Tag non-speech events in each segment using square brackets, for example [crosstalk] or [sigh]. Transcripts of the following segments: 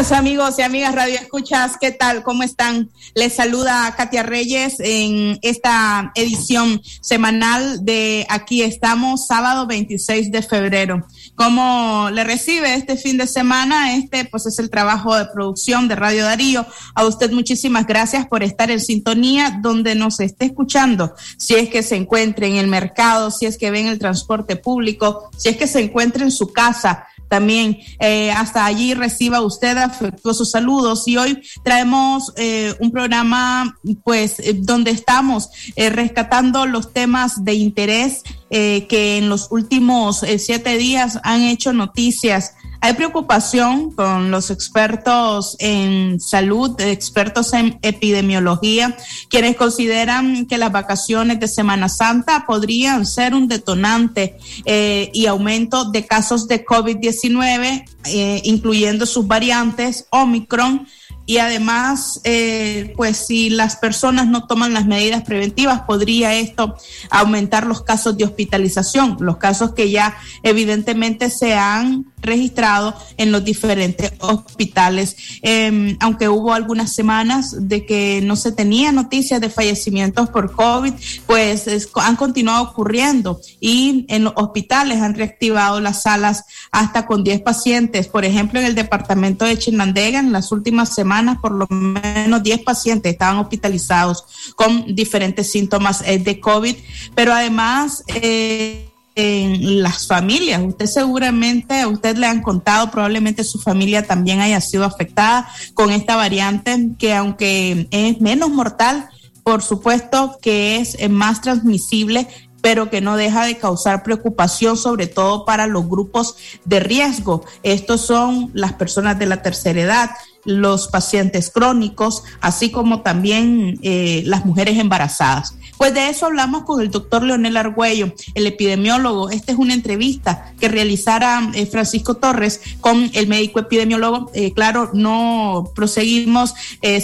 Amigos y amigas Radio Escuchas, ¿qué tal? ¿Cómo están? Les saluda Katia Reyes en esta edición semanal de Aquí estamos, sábado 26 de febrero. ¿Cómo le recibe este fin de semana? Este pues es el trabajo de producción de Radio Darío. A usted muchísimas gracias por estar en sintonía donde nos esté escuchando. Si es que se encuentre en el mercado, si es que ve en el transporte público, si es que se encuentra en su casa también eh, hasta allí reciba usted afectuosos saludos. Y hoy traemos eh, un programa pues eh, donde estamos rescatando los temas de interés que en los últimos siete días han hecho noticias hay preocupación con los expertos en salud, expertos en epidemiología, quienes consideran que las vacaciones de Semana Santa podrían ser un detonante eh, y aumento de casos de COVID-19, eh, incluyendo sus variantes Omicron. Y además, eh, pues si las personas no toman las medidas preventivas, podría esto aumentar los casos de hospitalización, los casos que ya evidentemente se han registrado en los diferentes hospitales. Em, aunque hubo algunas semanas de que no se tenía noticias de fallecimientos por COVID, pues han continuado ocurriendo y en los hospitales han reactivado las salas hasta con 10 pacientes. Por ejemplo, en el departamento de Chinandega, en las últimas semanas, por lo menos 10 pacientes estaban hospitalizados con diferentes síntomas eh, de COVID, pero además... Eh, en las familias. Usted seguramente, a usted le han contado, probablemente su familia también haya sido afectada con esta variante que aunque es menos mortal, por supuesto que es más transmisible, pero que no deja de causar preocupación, sobre todo para los grupos de riesgo. Estos son las personas de la tercera edad, los pacientes crónicos, así como también eh, las mujeres embarazadas. Pues de eso hablamos con el doctor Leonel Argüello, el epidemiólogo. Esta es una entrevista que realizara eh, Francisco Torres con el médico epidemiólogo. Eh, claro, no proseguimos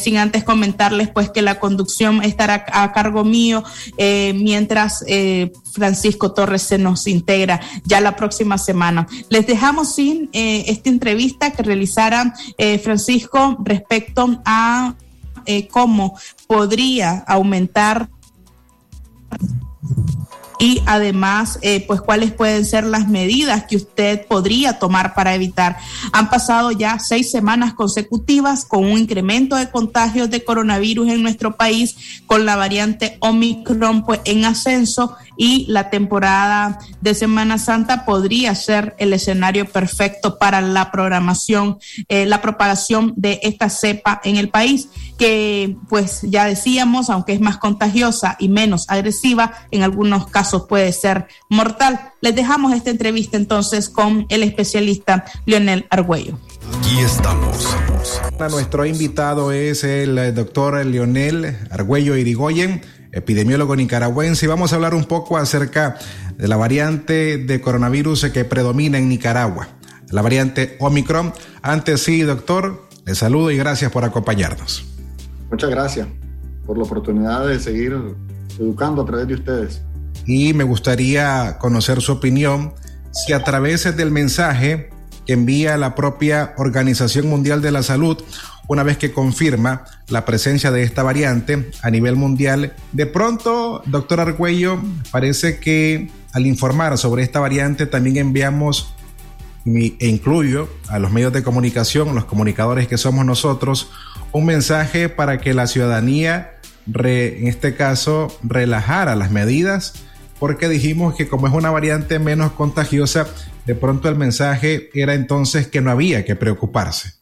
sin antes comentarles pues que la conducción estará a cargo mío mientras Francisco Torres se nos integra ya la próxima semana. Les dejamos sin esta entrevista que realizara Francisco respecto a eh, cómo podría aumentar y además, eh, pues cuáles pueden ser las medidas que usted podría tomar para evitar. Han pasado ya seis semanas consecutivas con un incremento de contagios de coronavirus en nuestro país, con la variante Omicron pues en ascenso y la temporada de Semana Santa podría ser el escenario perfecto para la programación, eh, la propagación de esta cepa en el país, que pues ya decíamos, aunque es más contagiosa y menos agresiva, en algunos casos puede ser mortal. Les dejamos esta entrevista entonces con el especialista Leonel Argüello. Aquí estamos. Nuestro invitado es el doctor Leonel Argüello Irigoyen, epidemiólogo nicaragüense, y vamos a hablar un poco acerca de la variante de coronavirus que predomina en Nicaragua, la variante Omicron. Antes sí, doctor, le saludo y gracias por acompañarnos. Muchas gracias por la oportunidad de seguir educando a través de ustedes y me gustaría conocer su opinión si a través del mensaje que envía la propia Organización Mundial de la Salud, una vez que confirma la presencia de esta variante a nivel mundial, de pronto, doctor Argüello, parece que al informar sobre esta variante también enviamos e incluyo a los medios de comunicación, los comunicadores que somos nosotros, un mensaje para que la ciudadanía, en este caso, relajara las medidas porque dijimos que como es una variante menos contagiosa, de pronto el mensaje era entonces que no había que preocuparse.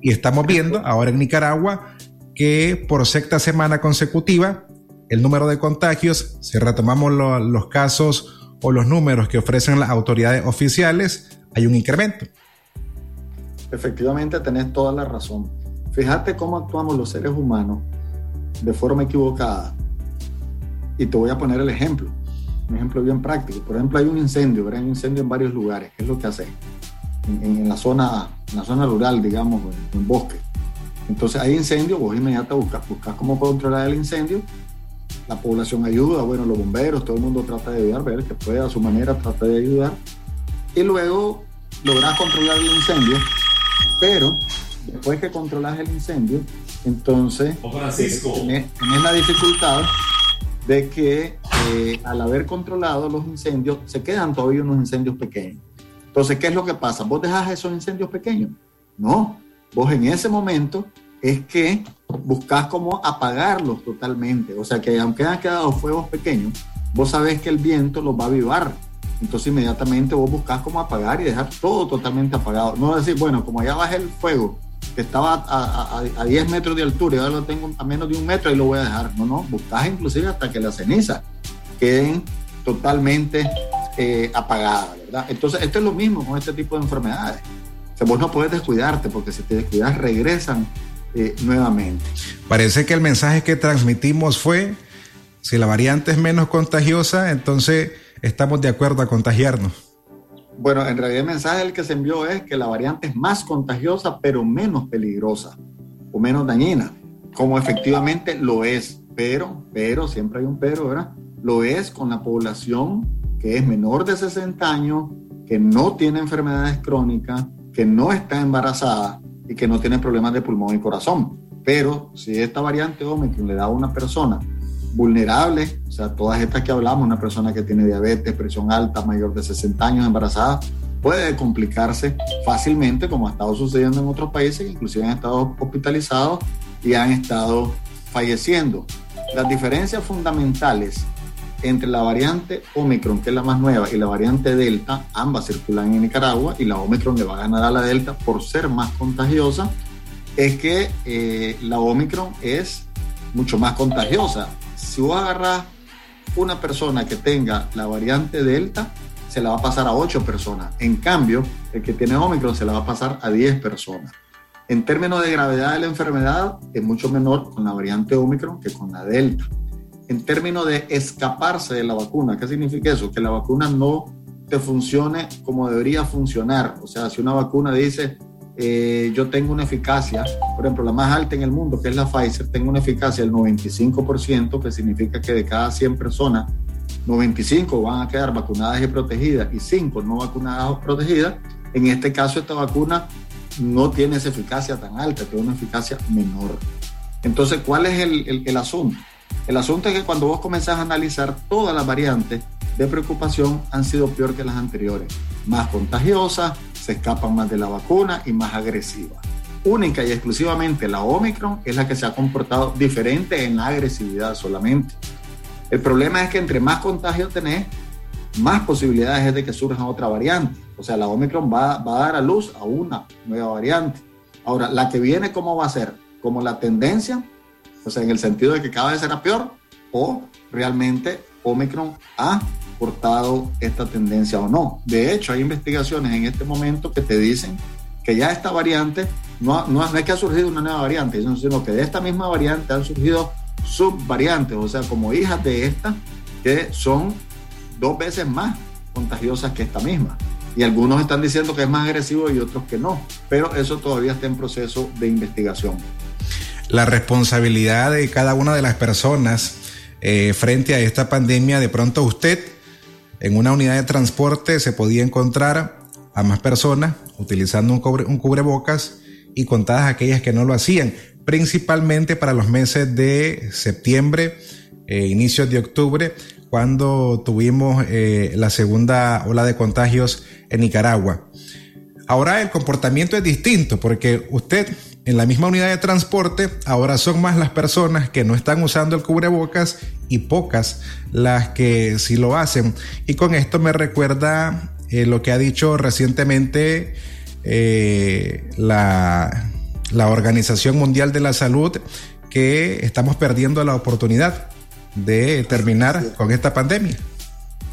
Y estamos viendo ahora en Nicaragua que por sexta semana consecutiva el número de contagios, si retomamos los casos o los números que ofrecen las autoridades oficiales, hay un incremento. Efectivamente, tenés toda la razón. Fíjate cómo actuamos los seres humanos de forma equivocada. Y te voy a poner el ejemplo, un ejemplo bien práctico. Por ejemplo, hay un incendio, ¿verdad? hay un incendio en varios lugares. ¿Qué es lo que hace? En, la, zona, en la zona rural, digamos, en, en bosque. Entonces hay incendio, vos inmediatamente buscas, buscas cómo controlar el incendio la población ayuda, bueno, los bomberos, todo el mundo trata de ayudar, ver que puede a su manera trata de ayudar. Y luego logras controlar el incendio, pero después que controlas el incendio, entonces Francisco. Tienes, la dificultad de que eh, al haber controlado los incendios, se quedan todavía unos incendios pequeños. Entonces, ¿qué es lo que pasa? ¿Vos dejas esos incendios pequeños? No, vos en ese momento es que buscas cómo apagarlos totalmente. O sea que aunque hayan quedado fuegos pequeños, vos sabés que el viento los va a avivar. Entonces inmediatamente vos buscas cómo apagar y dejar todo totalmente apagado. No decir, bueno, como ya bajé el fuego, que estaba a, 10 metros de altura y ahora lo tengo a menos de un metro y lo voy a dejar. No, no, buscas inclusive hasta que las cenizas queden totalmente eh, apagadas, ¿verdad? Entonces esto es lo mismo con este tipo de enfermedades. O sea, vos no puedes descuidarte porque si te descuidas regresan eh, nuevamente. Parece que el mensaje que transmitimos fue, si la variante es menos contagiosa, entonces estamos de acuerdo a contagiarnos. Bueno, en realidad el mensaje el que se envió es que la variante es más contagiosa, pero menos peligrosa o menos dañina, como efectivamente lo es, pero, pero, siempre hay un pero, ¿verdad? Lo es con la población que es menor de 60 años, que no tiene enfermedades crónicas, que no está embarazada y que no tiene problemas de pulmón y corazón. Pero si esta variante Omicron le da a una persona vulnerable, o sea, todas estas que hablamos, una persona que tiene diabetes, presión alta, mayor de 60 años, embarazada, puede complicarse fácilmente, como ha estado sucediendo en otros países, inclusive han estado hospitalizados y han estado falleciendo. Las diferencias fundamentales entre la variante Omicron, que es la más nueva, y la variante Delta, ambas circulan en Nicaragua y la Omicron le va a ganar a la Delta por ser más contagiosa, es que eh, la Omicron es mucho más contagiosa. Si vos agarras una persona que tenga la variante Delta, se la va a pasar a 8 personas. En cambio, el que tiene Omicron se la va a pasar a 10 personas. En términos de gravedad de la enfermedad, es mucho menor con la variante Omicron que con la Delta en términos de escaparse de la vacuna. ¿Qué significa eso? Que la vacuna no te funcione como debería funcionar. O sea, si una vacuna dice, eh, yo tengo una eficacia, por ejemplo, la más alta en el mundo, que es la Pfizer, tengo una eficacia del 95%, que significa que de cada 100 personas, 95 van a quedar vacunadas y protegidas y 5 no vacunadas o protegidas. En este caso, esta vacuna no tiene esa eficacia tan alta, tiene una eficacia menor. Entonces, ¿cuál es el, el asunto? El asunto es que cuando vos comenzás a analizar todas las variantes de preocupación han sido peor que las anteriores. Más contagiosas, se escapan más de la vacuna y más agresivas. Única y exclusivamente la Omicron es la que se ha comportado diferente en la agresividad solamente. El problema es que entre más contagio tenés, más posibilidades es de que surja otra variante. O sea, la Omicron va, va a dar a luz a una nueva variante. Ahora, la que viene, ¿cómo va a ser? Como la tendencia o sea, en el sentido de que cada vez será peor, o realmente Omicron ha portado esta tendencia o no. De hecho, hay investigaciones en este momento que te dicen que ya esta variante, no, no, es que ha surgido una nueva variante, sino que de esta misma variante han surgido subvariantes, o sea, como hijas de esta, que son dos veces más contagiosas que esta misma. Y algunos están diciendo que es más agresivo y otros que no, pero eso todavía está en proceso de investigación la responsabilidad de cada una de las personas eh, frente a esta pandemia. De pronto usted en una unidad de transporte se podía encontrar a más personas utilizando un, un cubrebocas y contadas aquellas que no lo hacían, principalmente para los meses de septiembre, eh, inicios de octubre, cuando tuvimos eh, la segunda ola de contagios en Nicaragua. Ahora el comportamiento es distinto porque usted en la misma unidad de transporte, ahora son más las personas que no están usando el cubrebocas y pocas las que sí lo hacen. Y con esto me recuerda eh, lo que ha dicho recientemente eh, la la Organización Mundial de la Salud que estamos perdiendo la oportunidad de terminar con esta pandemia.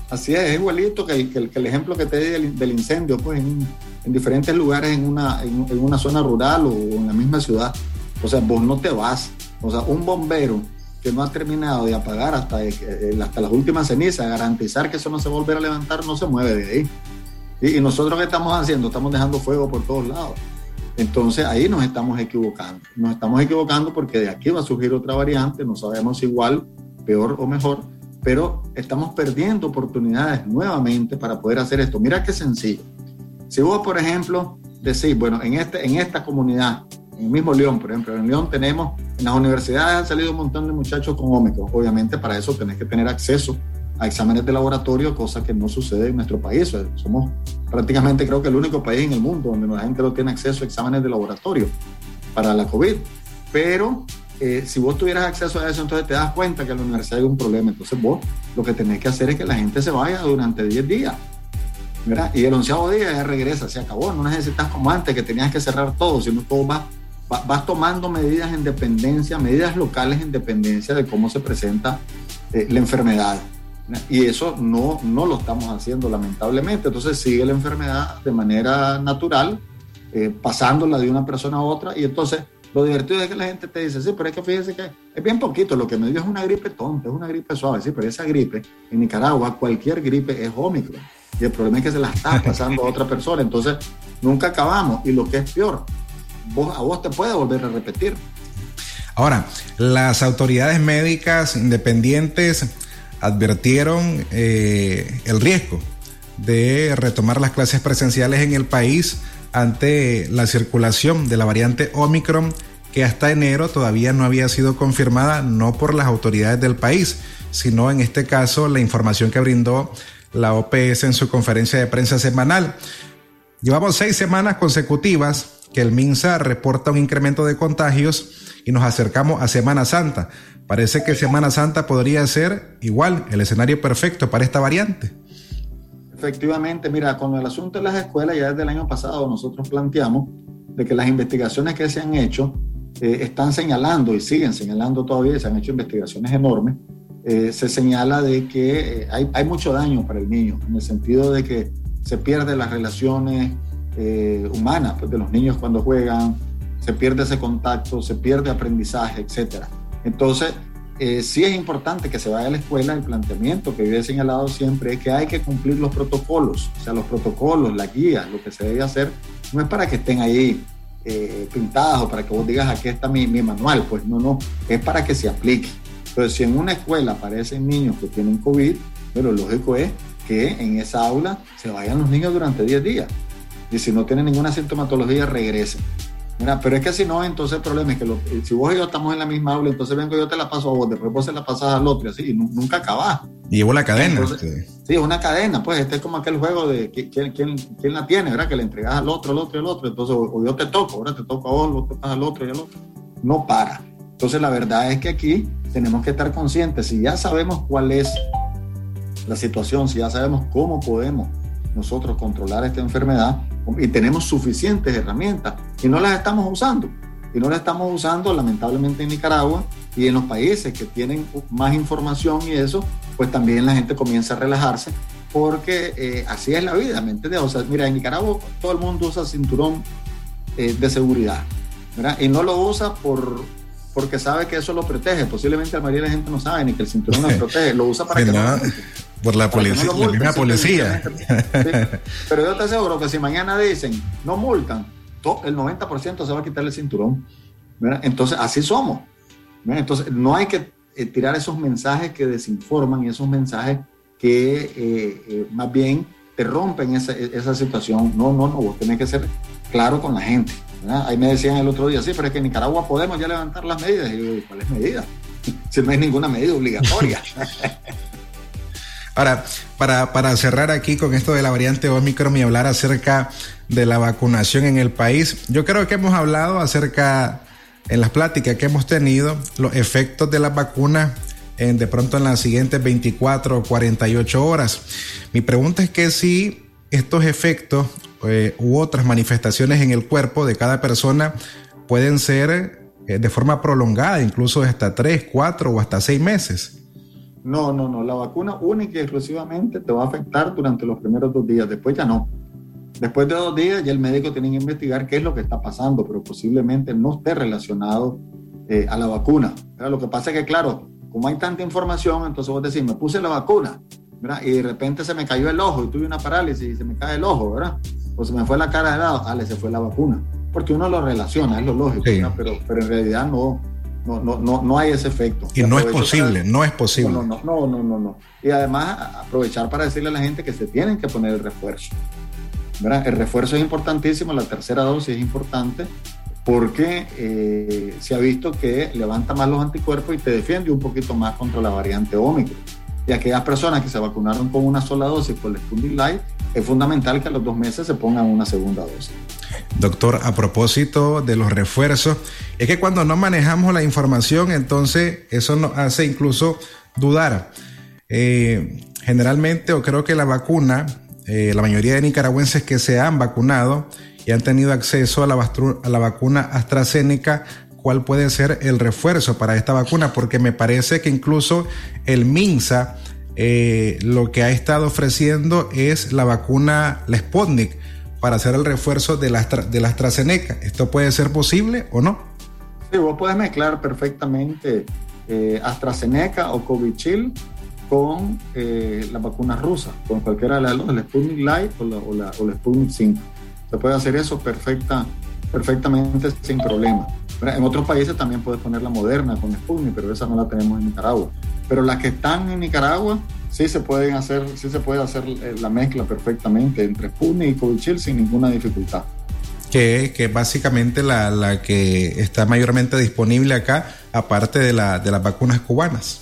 Así es, es igualito que el, que el, ejemplo que te di del, incendio, pues en, diferentes lugares en una, en, una zona rural o en la misma ciudad. O sea, vos no te vas. O sea, un bombero que no ha terminado de apagar hasta, eh, hasta las últimas cenizas, garantizar que eso no se volverá a levantar, no se mueve de ahí. Y nosotros qué estamos haciendo? Estamos dejando fuego por todos lados. Entonces ahí nos estamos equivocando. Nos estamos equivocando porque de aquí va a surgir otra variante, no sabemos igual, peor o mejor, pero estamos perdiendo oportunidades nuevamente para poder hacer esto. Mira qué sencillo. Si vos, por ejemplo, decís, bueno, en, este, en esta comunidad, en el mismo León, por ejemplo, en León tenemos, en las universidades han salido un montón de muchachos con Ómicron. Obviamente para eso tenés que tener acceso a exámenes de laboratorio, cosa que no sucede en nuestro país. Somos prácticamente creo que el único país en el mundo donde la gente no tiene acceso a exámenes de laboratorio para la COVID. Pero eh, si vos tuvieras acceso a eso, entonces te das cuenta que en la universidad hay un problema. Entonces vos lo que tenés que hacer es que la gente se vaya durante 10 días. ¿verdad? Y el onceavo día ya regresa, se acabó. No necesitas como antes que tenías que cerrar todo, sino todo vas, vas tomando medidas en dependencia, medidas locales en dependencia de cómo se presenta eh, la enfermedad. Y eso no, no lo estamos haciendo lamentablemente. Entonces sigue la enfermedad de manera natural, eh, pasándola de una persona a otra. Y entonces lo divertido es que la gente te dice, sí, pero es que fíjese que es bien poquito, lo que me dio es una gripe tonta, es una gripe suave, sí, pero esa gripe en Nicaragua, cualquier gripe es ómicro. Y el problema es que se la está pasando a otra [laughs] persona. Entonces nunca acabamos. Y lo que es peor, vos, a vos te puede volver a repetir. Ahora, las autoridades médicas independientes advirtieron eh, el riesgo de retomar las clases presenciales en el país ante la circulación de la variante Omicron que hasta enero todavía no había sido confirmada no por las autoridades del país, sino en este caso la información que brindó la OPS en su conferencia de prensa semanal. Llevamos seis semanas consecutivas que el MINSA reporta un incremento de contagios y nos acercamos a Semana Santa. Parece que Semana Santa podría ser igual el escenario perfecto para esta variante. Efectivamente, mira, con el asunto de las escuelas, ya desde el año pasado nosotros planteamos de que las investigaciones que se han hecho eh, están señalando y siguen señalando todavía, se han hecho investigaciones enormes, eh, se señala de que eh, hay, hay, mucho daño para el niño, en el sentido de que se pierden las relaciones humanas pues, de los niños cuando juegan, se pierde ese contacto, se pierde aprendizaje, etcétera. Entonces, eh, sí es importante que se vaya a la escuela. El planteamiento que yo he señalado siempre es que hay que cumplir los protocolos, o sea, los protocolos, la guía, lo que se debe hacer, no es para que estén ahí eh, pintados o para que vos digas aquí está mi, manual, pues no, no, es para que se aplique. Pero si en una escuela aparecen niños que tienen COVID, lo lógico es que en esa aula se vayan los niños durante 10 días. Y si no tienen ninguna sintomatología, regresen. Mira, pero es que si no, entonces el problema es que eh, si vos y yo estamos en la misma aula, entonces vengo yo te la paso a vos, después vos se la pasas al otro y así, y nunca acabás. Y llevo la cadena. Entonces, sí, una cadena, pues este es como aquel juego de quién, quién, quién, la tiene, ¿verdad? Que le entregas al otro, al otro, al otro. Entonces, o, yo te toco, ahora te toco a vos, vos te pasas al otro y al otro. No para. Entonces, la verdad es que aquí tenemos que estar conscientes. Si ya sabemos cuál es la situación, si ya sabemos cómo podemos nosotros controlar esta enfermedad, y tenemos suficientes herramientas y no las estamos usando. Y no las estamos usando lamentablemente en Nicaragua y en los países que tienen más información y eso, pues también la gente comienza a relajarse porque eh, así es la vida, ¿me entiendes? O sea, mira, en Nicaragua todo el mundo usa cinturón eh, de seguridad, ¿verdad? Y no lo usa por, porque sabe que eso lo protege. Posiblemente la mayoría de la gente no sabe ni que el cinturón lo protege, lo usa para [laughs] que no, por la policía, la misma policía. [laughs] Pero yo te aseguro que si mañana dicen no multan, el 90% se va a quitar el cinturón. Entonces, así somos. Entonces, no hay que eh, tirar esos mensajes que desinforman y esos mensajes que eh, eh, más bien te rompen esa, esa, situación. No, no, no, vos tenés que ser claro con la gente. Ahí me decían el otro día, sí, pero es que en Nicaragua podemos ya levantar las medidas. Y yo, ¿cuáles medidas? [laughs] Si no hay ninguna medida obligatoria. [laughs] Ahora, para, para cerrar aquí con esto de la variante Omicron y hablar acerca de la vacunación en el país, yo creo que hemos hablado acerca, en las pláticas que hemos tenido, los efectos de las vacunas de pronto en las siguientes 24 o 48 horas. Mi pregunta es que si estos efectos eh, u otras manifestaciones en el cuerpo de cada persona pueden ser eh, de forma prolongada, incluso hasta tres, cuatro o hasta seis meses. No, no, no. La vacuna única y exclusivamente te va a afectar durante los primeros dos días. Después ya no. Después de dos días ya el médico tiene que investigar qué es lo que está pasando, pero posiblemente no esté relacionado eh, a la vacuna. Lo que pasa es que, claro, como hay tanta información, entonces vos decís, me puse la vacuna, ¿verdad? Y de repente se me cayó el ojo y tuve una parálisis y se me cae el ojo, ¿verdad? O se me fue la cara de lado, ah, se fue la vacuna. Porque uno lo relaciona, es lo lógico, pero, pero en realidad no, no, no, no, no hay ese efecto. Y no es posible, no es posible. No, no, no, no, no, no. Y además aprovechar para decirle a la gente que se tienen que poner el refuerzo. ¿verdad? El refuerzo es importantísimo, la tercera dosis es importante porque eh, se ha visto que levanta más los anticuerpos y te defiende un poquito más contra la variante Omicron. Y aquellas personas que se vacunaron con una sola dosis por el Sputnik Light, es fundamental que a los dos meses se pongan una segunda dosis. Doctor, a propósito de los refuerzos, es que cuando no manejamos la información, entonces eso nos hace incluso dudar. Eh, generalmente, o creo que la vacuna, eh, la mayoría de nicaragüenses que se han vacunado y han tenido acceso a la, a la vacuna AstraZeneca, cuál puede ser el refuerzo para esta vacuna, porque me parece que incluso el MINSA eh, lo que ha estado ofreciendo es la vacuna, la Sputnik, para hacer el refuerzo de la, de la AstraZeneca. ¿Esto puede ser posible o no? Sí, vos puedes mezclar perfectamente eh, AstraZeneca o Covichil con eh, la vacuna rusa, con cualquiera de las dos, el Sputnik Light o la, o la, o la Sputnik 5. Se puede hacer eso perfecta, perfectamente sin problema. En otros países también puedes poner la moderna con Sputnik, pero esa no la tenemos en Nicaragua. Pero las que están en Nicaragua sí se pueden hacer, sí se puede hacer eh, la mezcla perfectamente entre Sputnik y Covichil sin ninguna dificultad. Que, que básicamente la, la, que está mayormente disponible acá, aparte de, la, de las vacunas cubanas.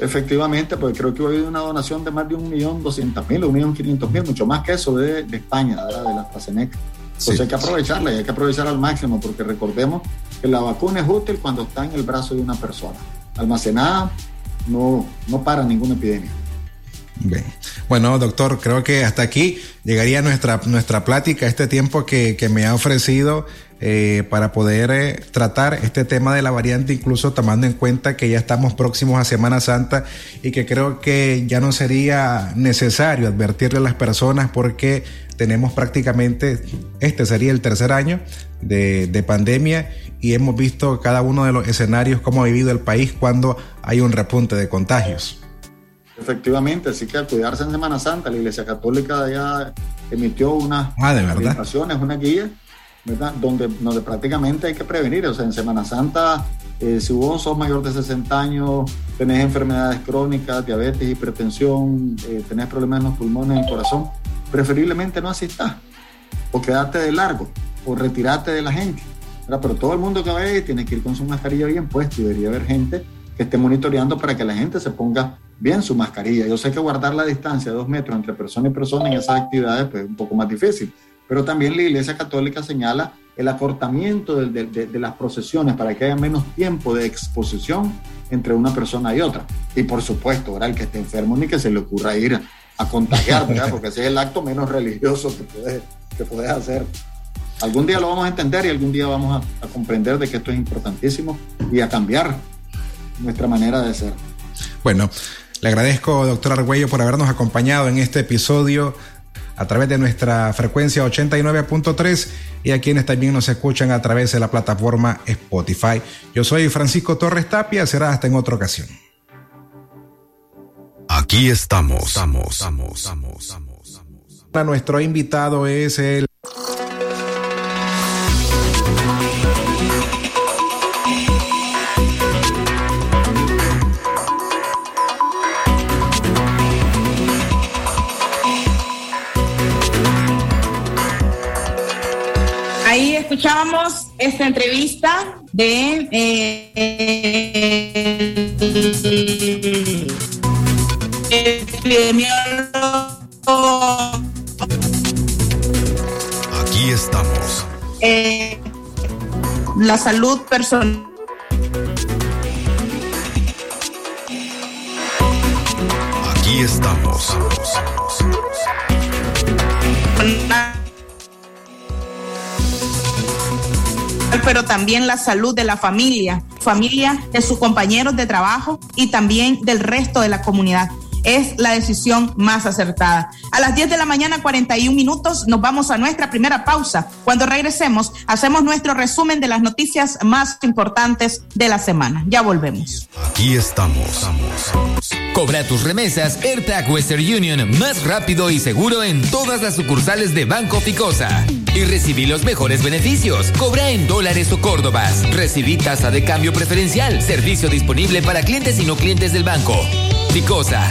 Efectivamente, porque creo que ha habido una donación de más de un millón doscientos mil o un millón quinientos mil, mucho más que eso de, de España, de la AstraZeneca. Entonces hay que aprovecharla y hay que aprovechar al máximo, porque recordemos que la vacuna es útil cuando está en el brazo de una persona. Almacenada no, no para ninguna epidemia. Bien. Bueno, doctor, creo que hasta aquí llegaría nuestra, nuestra plática, este tiempo que, que me ha ofrecido eh, para poder eh, tratar este tema de la variante, incluso tomando en cuenta que ya estamos próximos a Semana Santa y que creo que ya no sería necesario advertirle a las personas porque tenemos prácticamente, este sería el tercer año de, de pandemia y hemos visto cada uno de los escenarios, cómo ha vivido el país cuando hay un repunte de contagios. Efectivamente, así que al cuidarse en Semana Santa, la Iglesia Católica ya emitió unas ah, ¿de verdad? una guía, Donde, donde prácticamente hay que prevenir. O sea, en Semana Santa, eh, si vos sos mayor de 60 años, tenés enfermedades crónicas, diabetes, hipertensión, eh, tenés problemas en los pulmones, en el corazón, preferiblemente no asistas, o quedarte de largo, o retirarte de la gente. Pero todo el mundo que vaya tiene que ir con su mascarilla bien puesta y debería haber gente que esté monitoreando para que la gente se ponga bien su mascarilla. Yo sé que guardar la distancia de dos metros entre persona y persona en esas actividades pues, es un poco más difícil, pero también la Iglesia Católica señala el acortamiento de, de, de, las procesiones para que haya menos tiempo de exposición entre una persona y otra. Y por supuesto, ¿verdad? el que esté enfermo ni que se le ocurra ir a contagiar, ¿verdad? porque ese es el acto menos religioso que puedes, que puedes hacer. Algún día lo vamos a entender y algún día vamos a, a comprender de que esto es importantísimo y a cambiar nuestra manera de ser. Bueno, le agradezco, doctor Argüello, por habernos acompañado en este episodio a través de nuestra frecuencia 89.3 y a quienes también nos escuchan a través de la plataforma Spotify. Yo soy Francisco Torres Tapia, será hasta en otra ocasión. Aquí estamos. estamos, estamos, estamos, estamos. Nuestro invitado es el de eh. Aquí estamos. Eh, la salud personal. Aquí estamos. Pero también la salud de la familia, familia de sus compañeros de trabajo y también del resto de la comunidad es la decisión más acertada. A las 10 de la mañana, 41 minutos, nos vamos a nuestra primera pausa. Cuando regresemos, hacemos nuestro resumen de las noticias más importantes de la semana. Ya volvemos. Aquí estamos. Cobra tus remesas AirTag Western Union más rápido y seguro en todas las sucursales de Banco Ficosa. Y recibí los mejores beneficios. Cobra en dólares o córdobas. Recibí tasa de cambio preferencial. Servicio disponible para clientes y no clientes del banco. Ficosa.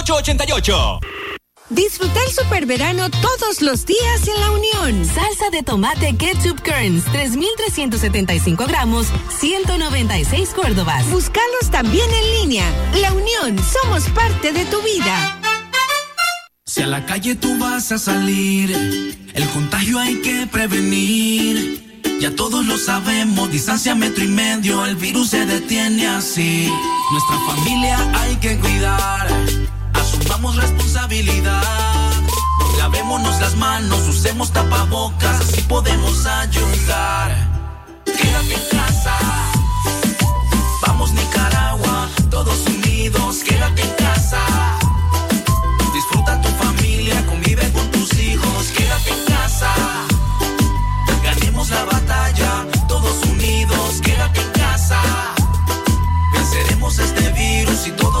8888. Disfruta el super verano todos los días en La Unión. Salsa de tomate ketchup Kerns, 3,375 gramos, 196 córdobas. Búscalos también en línea. La Unión, somos parte de tu vida. Si a la calle tú vas a salir, el contagio hay que prevenir. Ya todos lo sabemos, distancia metro y medio, el virus se detiene así. Nuestra familia hay que cuidar asumamos responsabilidad. Lavémonos las manos, usemos tapabocas, así podemos ayudar. Quédate en casa. Vamos Nicaragua, todos unidos, quédate en casa. Disfruta tu familia, convive con tus hijos, quédate en casa. Ganemos la batalla, todos unidos, quédate en casa. Venceremos este virus y todos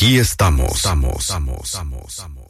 Aquí estamos. Estamos, estamos, estamos, estamos.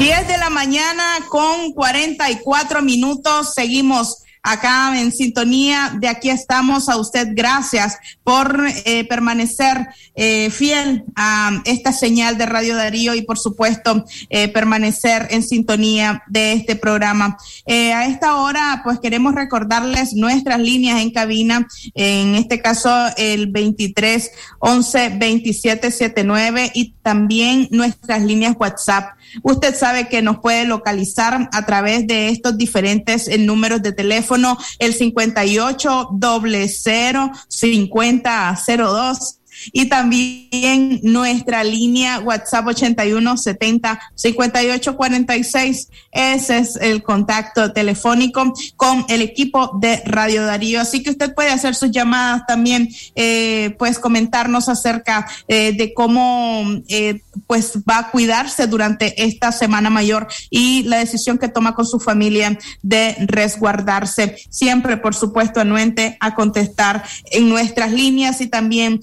10 de la mañana con 44 minutos. Seguimos acá en sintonía. De aquí estamos a usted. Gracias por eh, permanecer eh, fiel a esta señal de Radio Darío y por supuesto eh, permanecer en sintonía de este programa. a esta hora pues queremos recordarles nuestras líneas en cabina, en este caso el 23 11 27 79 y también nuestras líneas WhatsApp. Usted sabe que nos puede localizar a través de estos diferentes números de teléfono, el 58 doble cero 50 02 y también nuestra línea WhatsApp 81 70 58 46. Ese es el contacto telefónico con el equipo de Radio Darío. Así que usted puede hacer sus llamadas también, eh, pues comentarnos acerca eh, de cómo eh, pues va a cuidarse durante esta semana mayor y la decisión que toma con su familia de resguardarse. Siempre, por supuesto, anuente a contestar en nuestras líneas y también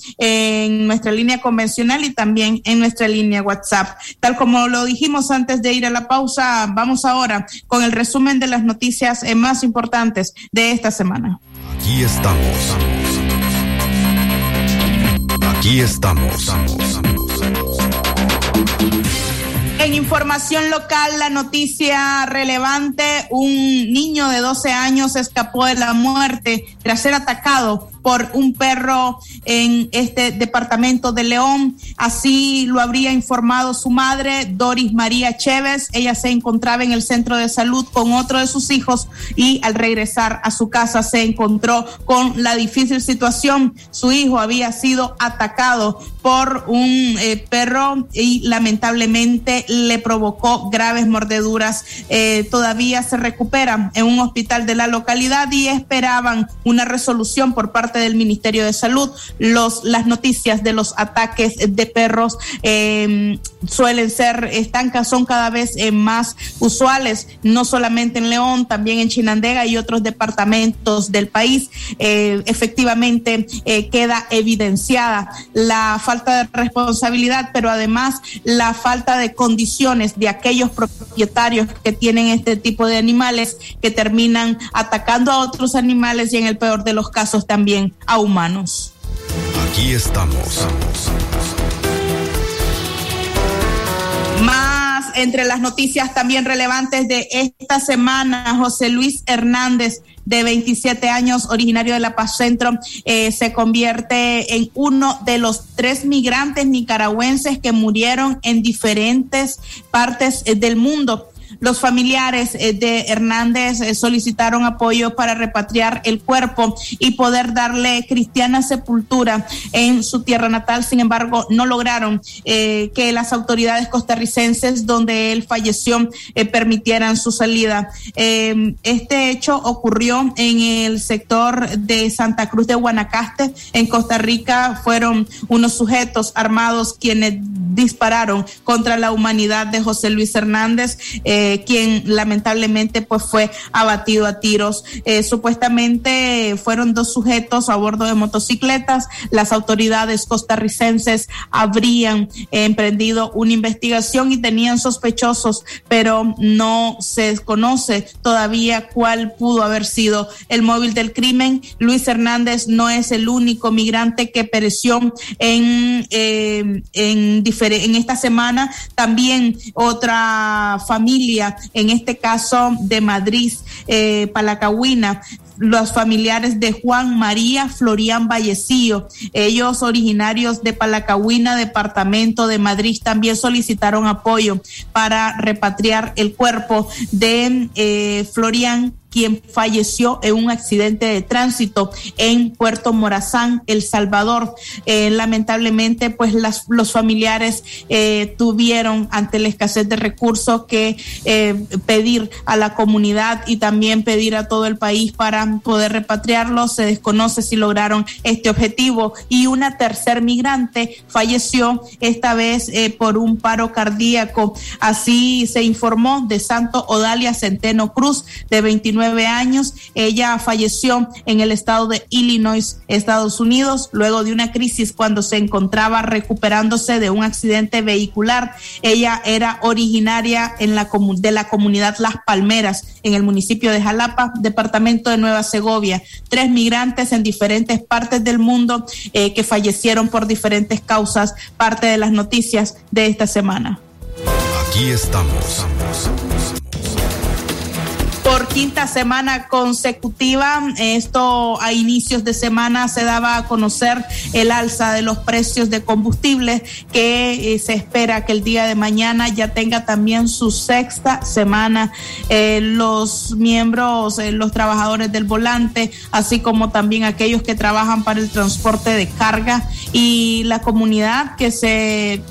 en nuestra línea convencional y también en nuestra línea WhatsApp. Tal como lo dijimos antes de ir a la pausa, vamos ahora con el resumen de las noticias más importantes de esta semana. Aquí estamos. Aquí estamos. En información local, la noticia relevante, un niño de 12 años escapó de la muerte tras ser atacado por un perro en este departamento de León. Así lo habría informado su madre, Doris María Chévez. Ella se encontraba en el centro de salud con otro de sus hijos y al regresar a su casa se encontró con la difícil situación. Su hijo había sido atacado por un eh, perro y lamentablemente le provocó graves mordeduras. Eh, todavía se recupera en un hospital de la localidad y esperaban una resolución por parte del Ministerio de Salud. Los, las noticias de los ataques de perros em, suelen ser estancas, son cada vez eh, más usuales, no solamente en León, también en Chinandega y otros departamentos del país. efectivamente, queda evidenciada la falta de responsabilidad, pero además la falta de condiciones de aquellos propietarios que tienen este tipo de animales que terminan atacando a otros animales y en el peor de los casos también a humanos. Aquí estamos. Más entre las noticias también relevantes de esta semana, José Luis Hernández de 27 años, originario de La Paz Centro, eh, se convierte en uno de los tres migrantes nicaragüenses que murieron en diferentes partes eh, del mundo. Los familiares eh, de Hernández eh, solicitaron apoyo para repatriar el cuerpo y poder darle cristiana sepultura en su tierra natal. Sin embargo, no lograron eh, que las autoridades costarricenses donde él falleció permitieran su salida. este hecho ocurrió en el sector de Santa Cruz de Guanacaste, en Costa Rica. Fueron unos sujetos armados quienes dispararon contra la humanidad de José Luis Hernández. Quien lamentablemente pues fue abatido a tiros. Eh, supuestamente fueron dos sujetos a bordo de motocicletas. Las autoridades costarricenses habrían emprendido una investigación y tenían sospechosos, pero no se conoce todavía cuál pudo haber sido el móvil del crimen. Luis Hernández no es el único migrante que pereció eh, en, en esta semana. También otra familia en este caso de Madrid, eh, Palacahuina, los familiares de Juan María Florian Vallecillo. Ellos, originarios de Palacahuina, departamento de Madrid, también solicitaron apoyo para repatriar el cuerpo de eh, Florian quien falleció en un accidente de tránsito en Puerto Morazán, El Salvador. Eh, lamentablemente, pues las, los familiares eh, tuvieron ante la escasez de recursos que eh, pedir a la comunidad y también pedir a todo el país para poder repatriarlos. Se desconoce si lograron este objetivo. Y una tercer migrante falleció esta vez por un paro cardíaco. Así se informó de Santo Odalia Centeno Cruz, de 29 años. Ella falleció en el estado de Illinois, Estados Unidos, luego de una crisis cuando se encontraba recuperándose de un accidente vehicular. Ella era originaria en la de la comunidad Las Palmeras, en el municipio de Jalapa, departamento de Nueva Segovia. Tres migrantes en diferentes partes del mundo eh, que fallecieron por diferentes causas, parte de las noticias de esta semana. Aquí estamos por quinta semana consecutiva. Esto a inicios de semana se daba a conocer el alza de los precios de combustible que eh, se espera que el día de mañana ya tenga también su sexta semana. Eh, los miembros, eh, los trabajadores del volante, así como también aquellos que trabajan para el transporte de carga y la comunidad que se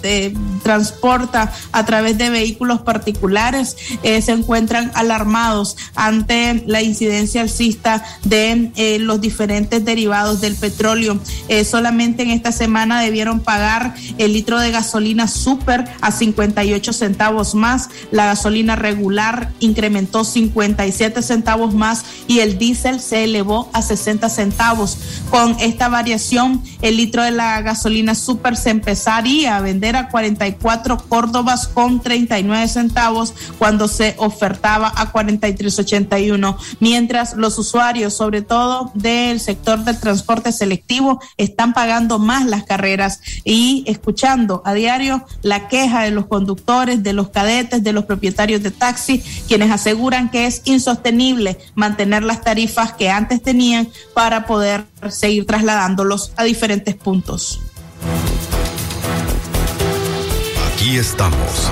transporta a través de vehículos particulares se encuentran alarmados ante la incidencia alcista de eh, los diferentes derivados del petróleo. Eh, solamente en esta semana debieron pagar el litro de gasolina super a 58 centavos más, la gasolina regular incrementó 57 centavos más y el diésel se elevó a 60 centavos. Con esta variación, el litro de la gasolina super se empezaría a vender a 44 córdobas con 39 centavos cuando se ofertaba a 43 81, mientras los usuarios, sobre todo del sector del transporte selectivo, están pagando más las carreras y escuchando a diario la queja de los conductores, de los cadetes, de los propietarios de taxi, quienes aseguran que es insostenible mantener las tarifas que antes tenían para poder seguir trasladándolos a diferentes puntos. Aquí estamos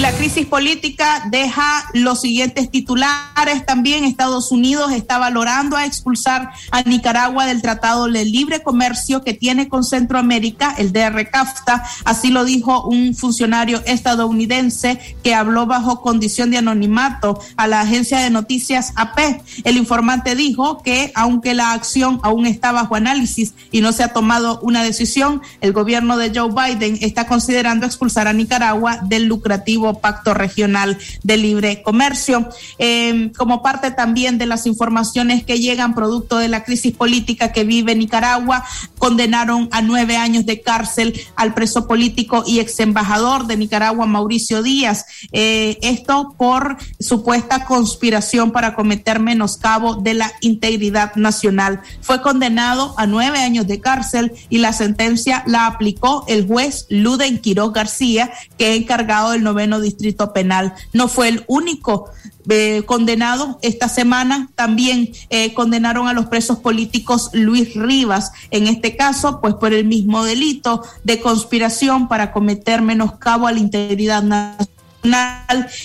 la crisis política deja los siguientes titulares. También Estados Unidos está valorando a expulsar a Nicaragua del Tratado de Libre Comercio que tiene con Centroamérica, el DR-CAFTA. Así lo dijo un funcionario estadounidense que habló bajo condición de anonimato a la agencia de noticias AP. El informante dijo que aunque la acción aún está bajo análisis y no se ha tomado una decisión, el gobierno de Joe Biden está considerando expulsar a Nicaragua del lucrativo Pacto Regional de Libre Comercio. Em, como parte también de las informaciones que llegan producto de la crisis política que vive Nicaragua, condenaron a nueve años de cárcel al preso político y ex embajador de Nicaragua, Mauricio Díaz. Eh, esto por supuesta conspiración para cometer menoscabo de la integridad nacional. Fue condenado a nueve años de cárcel y la sentencia la aplicó el juez Luden Quiroz García, que es encargado del noveno distrito penal. No fue el único eh, condenado esta semana. También eh, condenaron a los presos políticos Luis Rivas, en este caso, pues por el mismo delito de conspiración para cometer menoscabo a la integridad nacional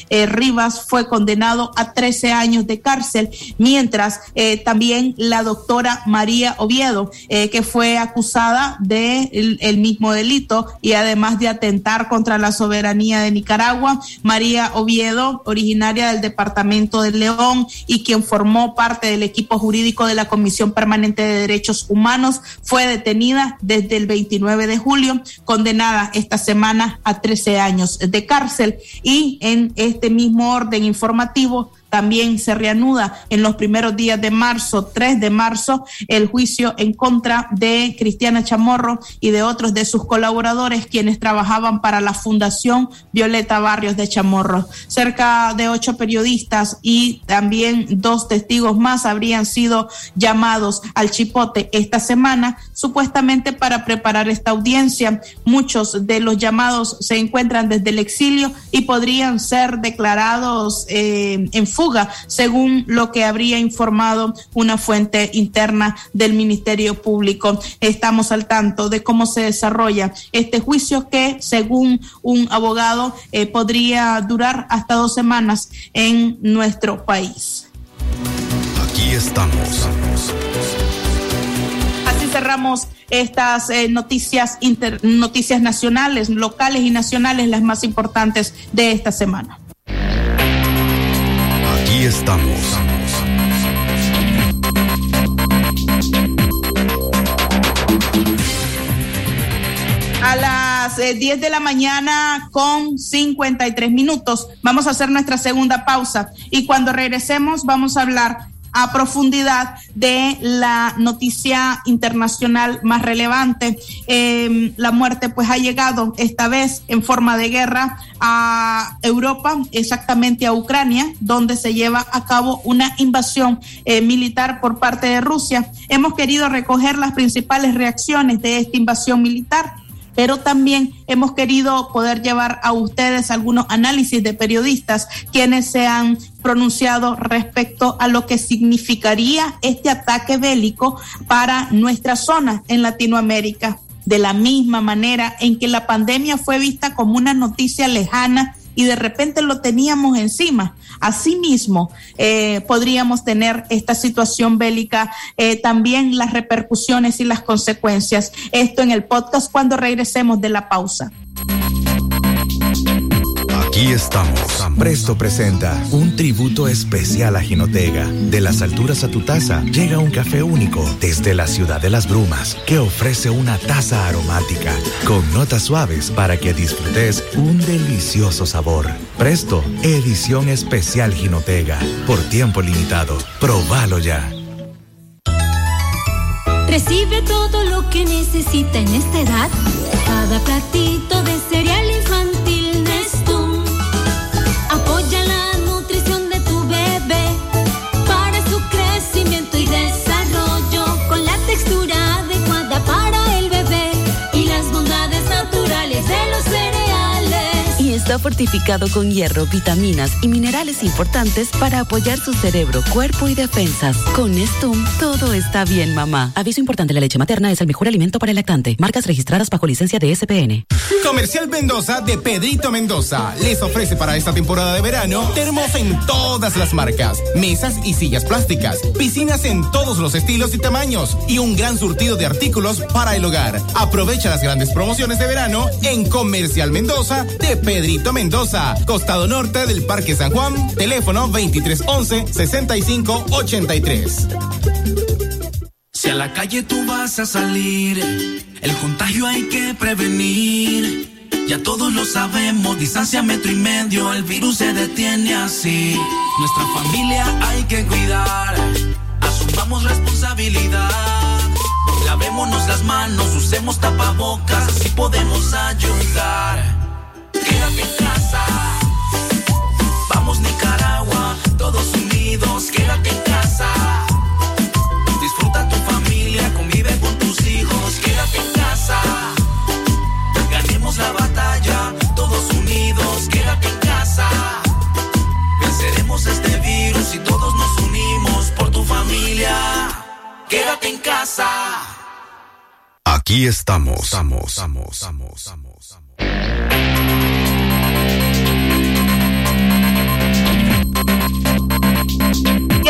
eh, Rivas fue condenado a 13 años de cárcel, mientras eh, también la doctora María Oviedo, eh, que fue acusada de el, mismo delito y además de atentar contra la soberanía de Nicaragua. María Oviedo, originaria del departamento de León y quien formó parte del equipo jurídico de la Comisión Permanente de Derechos Humanos, fue detenida desde el 29 de julio, condenada esta semana a 13 años de cárcel y en este mismo orden informativo también se reanuda en los primeros días de marzo, 3 de marzo, el juicio en contra de Cristiana Chamorro y de otros de sus colaboradores quienes trabajaban para la Fundación Violeta Barrios de Chamorro. Cerca de ocho periodistas y también dos testigos más habrían sido llamados al chipote esta semana, supuestamente para preparar esta audiencia. Muchos de los llamados se encuentran desde el exilio y podrían ser declarados eh, en fuga según lo que habría informado una fuente interna del Ministerio Público. Estamos al tanto de cómo se desarrolla este juicio que, según un abogado, eh, podría durar hasta dos semanas en nuestro país. Aquí estamos. Así cerramos estas eh, noticias, noticias nacionales, locales y nacionales, las más importantes de esta semana estamos. A las 10 eh, de la mañana con 53 minutos vamos a hacer nuestra segunda pausa y cuando regresemos vamos a hablar a profundidad de la noticia internacional más relevante. Em, la muerte pues ha llegado esta vez en forma de guerra a Europa, exactamente a Ucrania, donde se lleva a cabo una invasión eh, militar por parte de Rusia. Hemos querido recoger las principales reacciones de esta invasión militar pero también hemos querido poder llevar a ustedes algunos análisis de periodistas quienes se han pronunciado respecto a lo que significaría este ataque bélico para nuestra zona en Latinoamérica. De la misma manera en que la pandemia fue vista como una noticia lejana y de repente lo teníamos encima. Asimismo, eh, podríamos tener esta situación bélica, eh, también las repercusiones y las consecuencias. Esto en el podcast cuando regresemos de la pausa. Aquí estamos. Presto presenta un tributo especial a Jinotega. De las alturas a tu taza llega un café único desde la ciudad de las brumas que ofrece una taza aromática con notas suaves para que disfrutes un delicioso sabor. Presto, edición especial Jinotega. Por tiempo limitado. Probalo ya. Recibe todo lo que necesita en esta edad. Cada platito de cereal infantil fortificado con hierro, vitaminas y minerales importantes para apoyar su cerebro, cuerpo y defensas. Con Nestum, todo está bien, mamá. Aviso importante, la leche materna es el mejor alimento para el lactante. Marcas registradas bajo licencia de SPN. Comercial Mendoza de Pedrito Mendoza les ofrece para esta temporada de verano termos en todas las marcas, mesas y sillas plásticas, piscinas en todos los estilos y tamaños y un gran surtido de artículos para el hogar. Aprovecha las grandes promociones de verano en Comercial Mendoza de Pedrito Mendoza, costado norte del Parque San Juan, teléfono 2311 6583. Si a la calle tú vas a salir, el contagio hay que prevenir. Ya todos lo sabemos, distancia metro y medio, el virus se detiene así. Nuestra familia hay que cuidar, asumamos responsabilidad. Lavémonos las manos, usemos tapabocas, así podemos ayudar. Quédate en casa. Vamos Nicaragua, todos unidos, quédate en casa. Disfruta tu familia, convive con tus hijos, quédate en casa. Ganemos la batalla, todos unidos, quédate en casa. Venceremos este virus y todos nos unimos por tu familia. Quédate en casa. Aquí estamos. Estamos, estamos, estamos, estamos.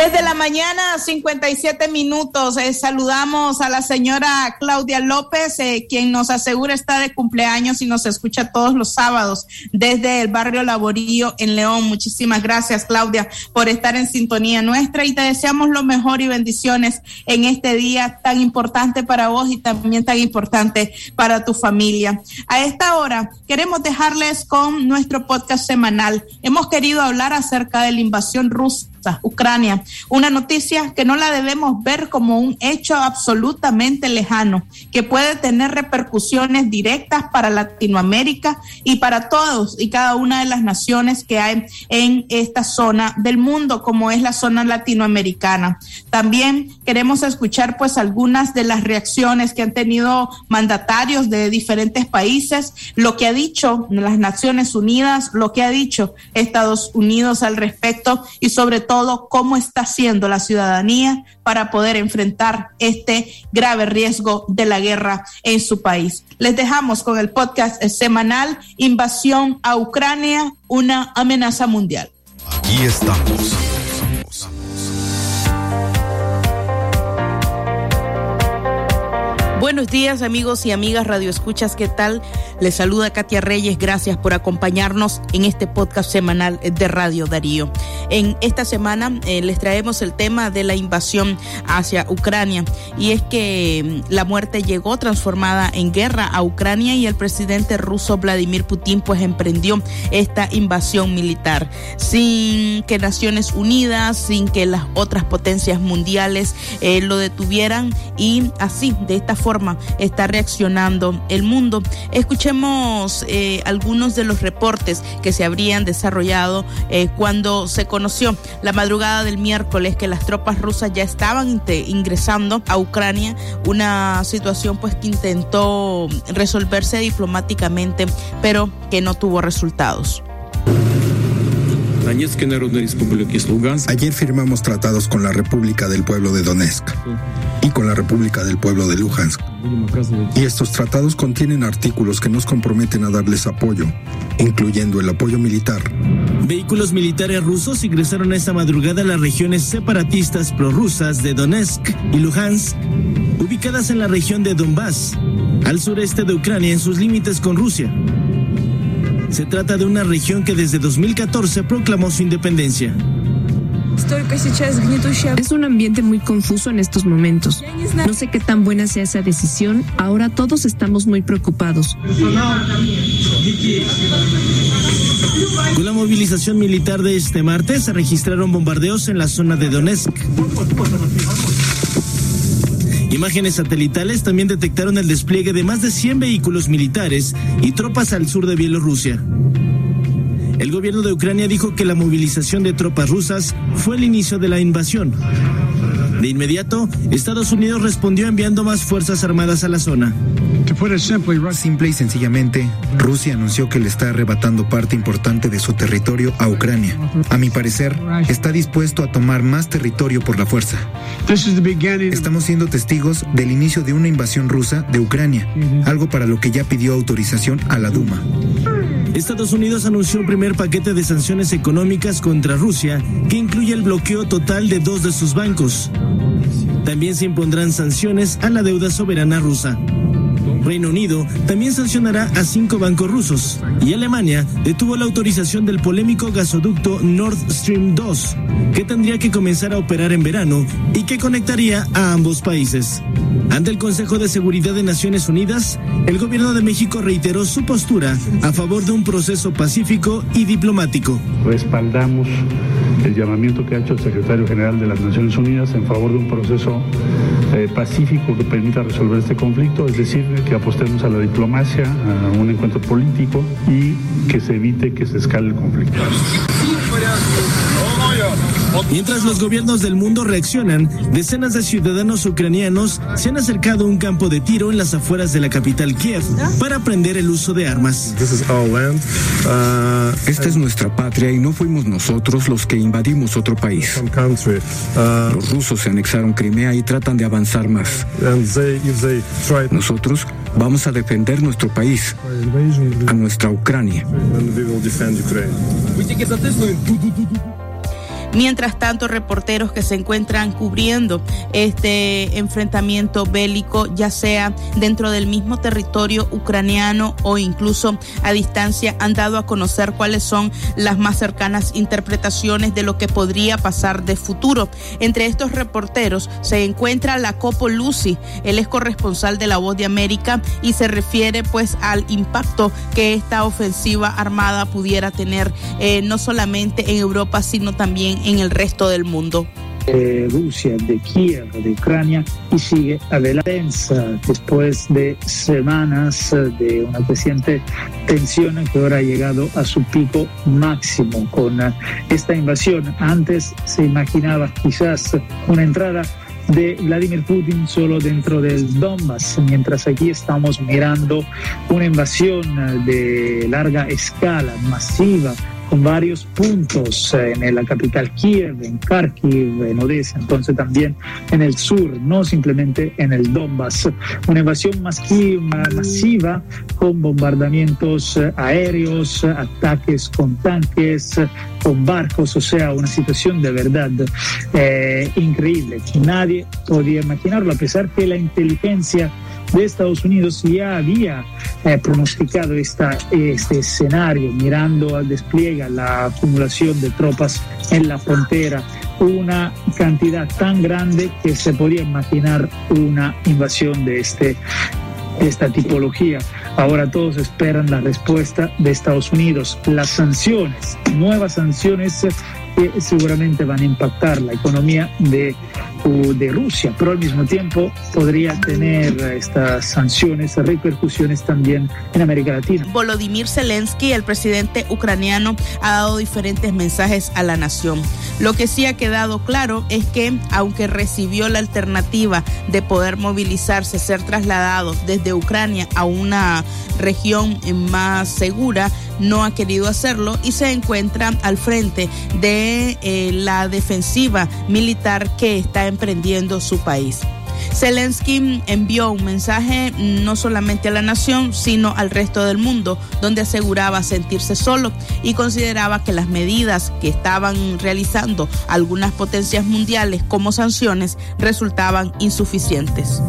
10 de la mañana, 57 minutos. Eh, saludamos a la señora Claudia López, eh, quien nos asegura está de cumpleaños y nos escucha todos los sábados desde el barrio Laborío en León. Muchísimas gracias, Claudia, por estar en sintonía nuestra y te deseamos lo mejor y bendiciones en este día tan importante para vos y también tan importante para tu familia. A esta hora queremos dejarles con nuestro podcast semanal. Hemos querido hablar acerca de la invasión rusa Ucrania. Una noticia que no la debemos ver como un hecho absolutamente lejano, que puede tener repercusiones directas para Latinoamérica y para todos y cada una de las naciones que hay en esta zona del mundo, como es la zona latinoamericana. También queremos escuchar pues algunas de las reacciones que han tenido mandatarios de diferentes países, lo que ha dicho las Naciones Unidas, lo que ha dicho Estados Unidos al respecto y sobre todo cómo está haciendo la ciudadanía para poder enfrentar este grave riesgo de la guerra en su país. Les dejamos con el podcast semanal Invasión a Ucrania, una amenaza mundial. Aquí estamos. Buenos días amigos y amigas Radio Escuchas, ¿qué tal? Les saluda Katia Reyes, gracias por acompañarnos en este podcast semanal de Radio Darío. En esta semana eh, les traemos el tema de la invasión hacia Ucrania y es que mm, la muerte llegó transformada en guerra a Ucrania y el presidente ruso Vladimir Putin pues emprendió esta invasión militar sin que Naciones Unidas, sin que las otras potencias mundiales eh, lo detuvieran y así, de esta forma, está reaccionando el mundo. Escuchemos eh, algunos de los reportes que se habrían desarrollado eh, cuando se conoció la madrugada del miércoles que las tropas rusas ya estaban ingresando a Ucrania, una situación pues que intentó resolverse diplomáticamente, pero que no tuvo resultados. Ayer firmamos tratados con la República del Pueblo de Donetsk y con la República del Pueblo de Luhansk. Y estos tratados contienen artículos que nos comprometen a darles apoyo, incluyendo el apoyo militar. Vehículos militares rusos ingresaron esta madrugada a las regiones separatistas prorrusas de Donetsk y Luhansk, ubicadas en la región de Donbass, al sureste de Ucrania en sus límites con Rusia. Se trata de una región que desde 2014 proclamó su independencia. Es un ambiente muy confuso en estos momentos. No sé qué tan buena sea esa decisión. Ahora todos estamos muy preocupados. Con la movilización militar de este martes se registraron bombardeos en la zona de Donetsk. Imágenes satelitales también detectaron el despliegue de más de 100 vehículos militares y tropas al sur de Bielorrusia. El gobierno de Ucrania dijo que la movilización de tropas rusas fue el inicio de la invasión. De inmediato, Estados Unidos respondió enviando más fuerzas armadas a la zona. Simple y sencillamente, Rusia anunció que le está arrebatando parte importante de su territorio a Ucrania. A mi parecer, está dispuesto a tomar más territorio por la fuerza. Estamos siendo testigos del inicio de una invasión rusa de Ucrania, algo para lo que ya pidió autorización a la Duma. Estados Unidos anunció un primer paquete de sanciones económicas contra Rusia que incluye el bloqueo total de dos de sus bancos. También se impondrán sanciones a la deuda soberana rusa. Reino Unido también sancionará a cinco bancos rusos y Alemania detuvo la autorización del polémico gasoducto Nord Stream 2, que tendría que comenzar a operar en verano y que conectaría a ambos países. Ante el Consejo de Seguridad de Naciones Unidas, el gobierno de México reiteró su postura a favor de un proceso pacífico y diplomático. Respaldamos el llamamiento que ha hecho el secretario general de las Naciones Unidas en favor de un proceso eh, pacífico que permita resolver este conflicto, es decir, que apostemos a la diplomacia, a un encuentro político y que se evite que se escale el conflicto. Mientras los gobiernos del mundo reaccionan, decenas de ciudadanos ucranianos se han acercado a un campo de tiro en las afueras de la capital Kiev para aprender el uso de armas. Esta es nuestra patria y no fuimos nosotros los que invadimos otro país. Los rusos se anexaron Crimea y tratan de avanzar más. Nosotros vamos a defender nuestro país, a nuestra Ucrania. Mientras tanto, reporteros que se encuentran cubriendo este enfrentamiento bélico, ya sea dentro del mismo territorio ucraniano o incluso a distancia, han dado a conocer cuáles son las más cercanas interpretaciones de lo que podría pasar de futuro. Entre estos reporteros se encuentra la Copo Lucy, él es corresponsal de La Voz de América y se refiere pues al impacto que esta ofensiva armada pudiera tener eh, no solamente en Europa, sino también en el resto del mundo. De Rusia, de Kiev, de Ucrania y sigue a la densa después de semanas de una creciente tensión que ahora ha llegado a su pico máximo con esta invasión. Antes se imaginaba quizás una entrada de Vladimir Putin solo dentro del Donbass, mientras aquí estamos mirando una invasión de larga escala, masiva, con varios puntos eh, en la capital Kiev, en Kharkiv, en Odessa, entonces también en el sur, no simplemente en el Donbass. Una invasión masiva con bombardamientos eh, aéreos, ataques con tanques, con barcos, o sea, una situación de verdad eh, increíble. Nadie podía imaginarlo, a pesar que la inteligencia de Estados Unidos ya había eh, pronosticado esta, este escenario, mirando al despliegue, la acumulación de tropas en la frontera, una cantidad tan grande que se podía imaginar una invasión de este esta tipología. Ahora todos esperan la respuesta de Estados Unidos. Las sanciones, nuevas sanciones que seguramente van a impactar la economía de, de Rusia, pero al mismo tiempo podría tener estas sanciones, repercusiones también en América Latina. Volodymyr Zelensky, el presidente ucraniano, ha dado diferentes mensajes a la nación. Lo que sí ha quedado claro es que, aunque recibió la alternativa de poder movilizarse, ser trasladado desde Ucrania a una región más segura, no ha querido hacerlo y se encuentra al frente de eh, la defensiva militar que está emprendiendo su país. Zelensky envió un mensaje no solamente a la nación, sino al resto del mundo, donde aseguraba sentirse solo y consideraba que las medidas que estaban realizando algunas potencias mundiales como sanciones resultaban insuficientes.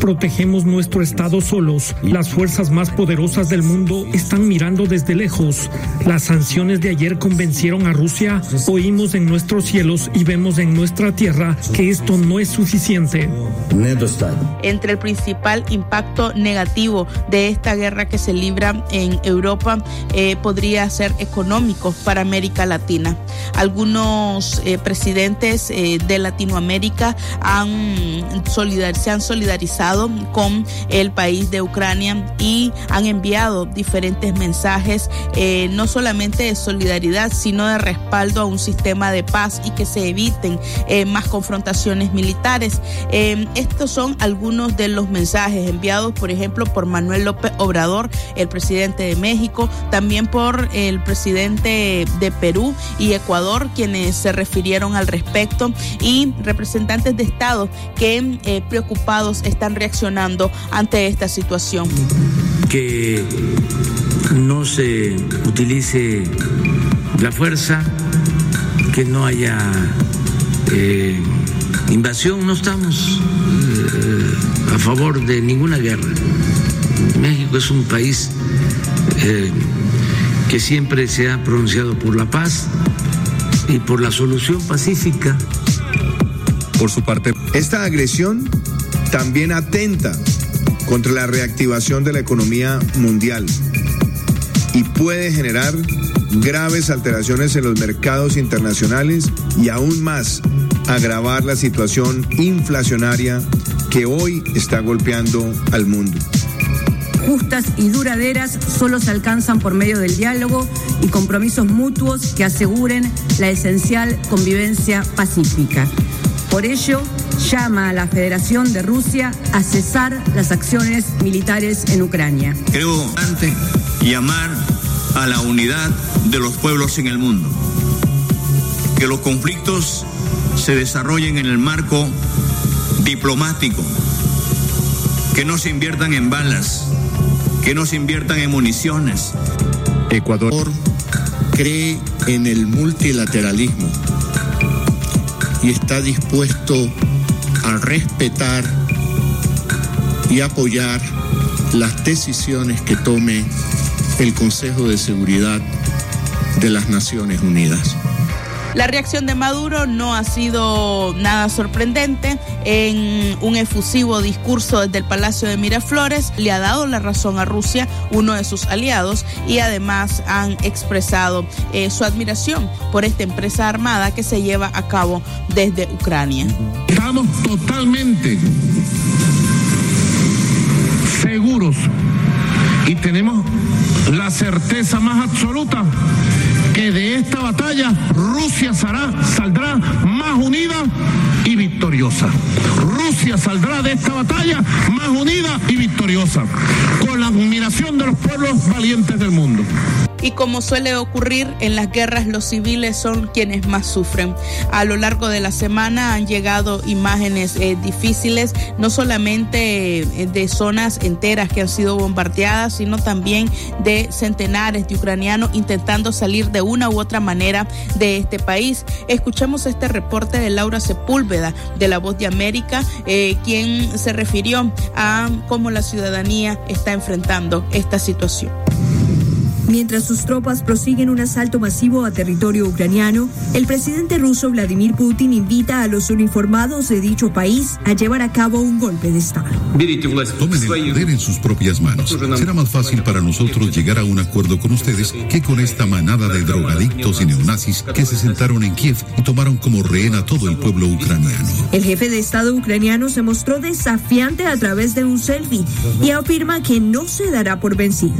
Protegemos nuestro Estado solos. Las fuerzas más poderosas del mundo están mirando desde lejos. Las sanciones de ayer convencieron a Rusia. Oímos en nuestros cielos y vemos en nuestra tierra que esto no es suficiente. Entre el principal impacto negativo de esta guerra que se libra en Europa eh, podría ser económico para América Latina. Algunos eh, presidentes eh, de Latinoamérica han se han solidarizado con el país de Ucrania y han enviado diferentes mensajes, eh, no solamente de solidaridad, sino de respaldo a un sistema de paz y que se eviten eh, más confrontaciones militares. Eh, estos son algunos de los mensajes enviados, por ejemplo, por Manuel López Obrador, el presidente de México, también por el presidente de Perú y Ecuador, quienes se refirieron al respecto, y representantes de Estado que eh, preocupados están reaccionando ante esta situación. Que no se utilice la fuerza, que no haya eh, invasión, no estamos eh, a favor de ninguna guerra. México es un país que siempre se ha pronunciado por la paz y por la solución pacífica. Por su parte, esta agresión también atenta contra la reactivación de la economía mundial y puede generar graves alteraciones en los mercados internacionales y aún más agravar la situación inflacionaria que hoy está golpeando al mundo justas y duraderas solo se alcanzan por medio del diálogo y compromisos mutuos que aseguren la esencial convivencia pacífica. Por ello, llama a la Federación de Rusia a cesar las acciones militares en Ucrania. Creo antes llamar a la unidad de los pueblos en el mundo. Que los conflictos se desarrollen en el marco diplomático. Que no se inviertan en balas, que no se inviertan en municiones. Ecuador cree en el multilateralismo y está dispuesto a respetar y apoyar las decisiones que tome el Consejo de Seguridad de las Naciones Unidas. La reacción de Maduro no ha sido nada sorprendente. En un efusivo discurso desde el Palacio de Miraflores le ha dado la razón a Rusia, uno de sus aliados, y además han expresado eh, su admiración por esta empresa armada que se lleva a cabo desde Ucrania. Estamos totalmente seguros y tenemos la certeza más absoluta que de esta batalla Rusia saldrá más unida y victoriosa. Rusia saldrá de esta batalla más unida y victoriosa, con la admiración de los pueblos valientes del mundo y como suele ocurrir en las guerras, los civiles son quienes más sufren. A lo largo de la semana han llegado imágenes eh, difíciles, no solamente eh, de zonas enteras que han sido bombardeadas, sino también de centenares de ucranianos intentando salir de una u otra manera de este país. Escuchemos este reporte de Laura Sepúlveda de La Voz de América, eh, quien se refirió a cómo la ciudadanía está enfrentando esta situación. Mientras sus tropas prosiguen un asalto masivo a territorio ucraniano, el presidente ruso Vladimir Putin invita a los uniformados de dicho país a llevar a cabo un golpe de Estado. Tomen el poder en sus propias manos. Será más fácil para nosotros llegar a un acuerdo con ustedes que con esta manada de drogadictos y neonazis que se sentaron en Kiev y tomaron como rehén a todo el pueblo ucraniano. El jefe de Estado ucraniano se mostró desafiante a través de un selfie y afirma que no se dará por vencido.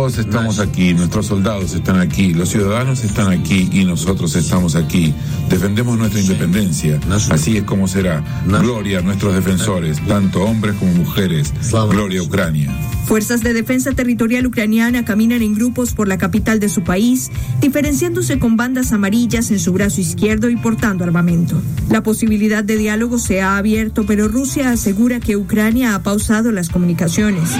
Todos estamos aquí, nuestros soldados están aquí, los ciudadanos están aquí y nosotros estamos aquí. Defendemos nuestra independencia. Así es como será. Gloria a nuestros defensores, tanto hombres como mujeres. Gloria a Ucrania. Fuerzas de defensa territorial ucraniana caminan en grupos por la capital de su país, diferenciándose con bandas amarillas en su brazo izquierdo y portando armamento. La posibilidad de diálogo se ha abierto, pero Rusia asegura que Ucrania ha pausado las comunicaciones.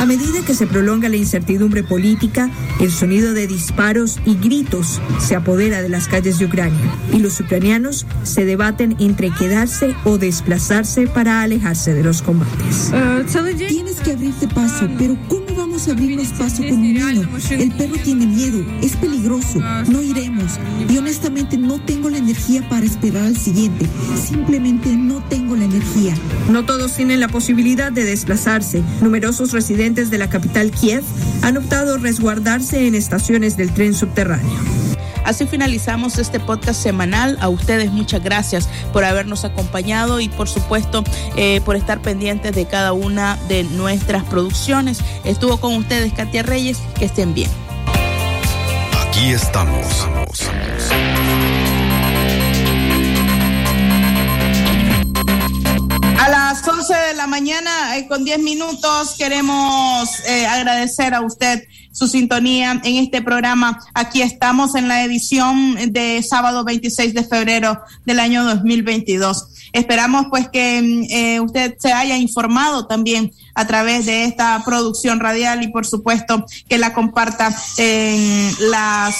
A medida que se prolonga la incertidumbre política, el sonido de disparos y gritos se apodera de las calles de Ucrania y los ucranianos se debaten entre quedarse o desplazarse para alejarse de los combates. Tienes que abrirte paso, pero ¿cómo vamos a abrirnos paso con un niño? El perro tiene miedo, es peligroso, no iremos. Y honestamente no tengo la energía para esperar al siguiente. Simplemente no tengo la energía. No todos tienen la posibilidad de desplazarse. Numerosos residentes de la capital Kiev han optado resguardarse en estaciones del tren subterráneo. Así finalizamos este podcast semanal. A ustedes muchas gracias por habernos acompañado y por supuesto eh, por estar pendientes de cada una de nuestras producciones. Estuvo con ustedes Katia Reyes. Que estén bien. Aquí estamos. Las 11 de la mañana, eh, con 10 minutos, queremos eh, agradecer a usted su sintonía en este programa. Aquí estamos en la edición de sábado 26 de febrero del año 2022. Esperamos pues que mm, eh, usted se haya informado también a través de esta producción radial y por supuesto que la comparta en las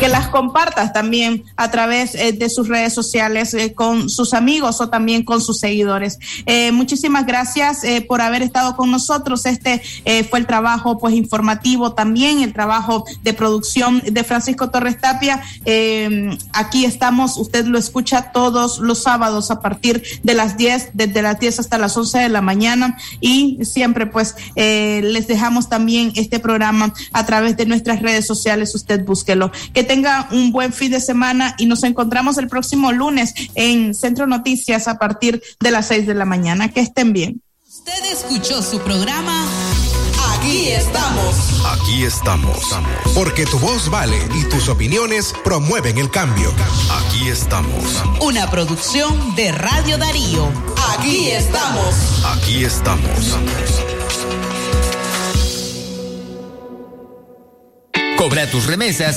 que las compartas también a través eh, de sus redes sociales eh, con sus amigos o también con sus seguidores. Eh, muchísimas gracias por haber estado con nosotros. Este fue el trabajo pues informativo también, el trabajo de producción de Francisco Torres Tapia. Aquí estamos, usted lo escucha todos los sábados a partir de las 10, desde las 10 hasta las 11 de la mañana y siempre pues les dejamos también este programa a través de nuestras redes sociales. Usted búsquelo. Que tenga un buen fin de semana y nos encontramos el próximo lunes en Centro Noticias a partir de las 6 de la mañana. Que estén bien. Usted escuchó su programa Aquí estamos. Aquí estamos. Porque tu voz vale y tus opiniones promueven el cambio. Aquí estamos. Una producción de Radio Darío. Aquí estamos. Aquí estamos. Cobra tus remesas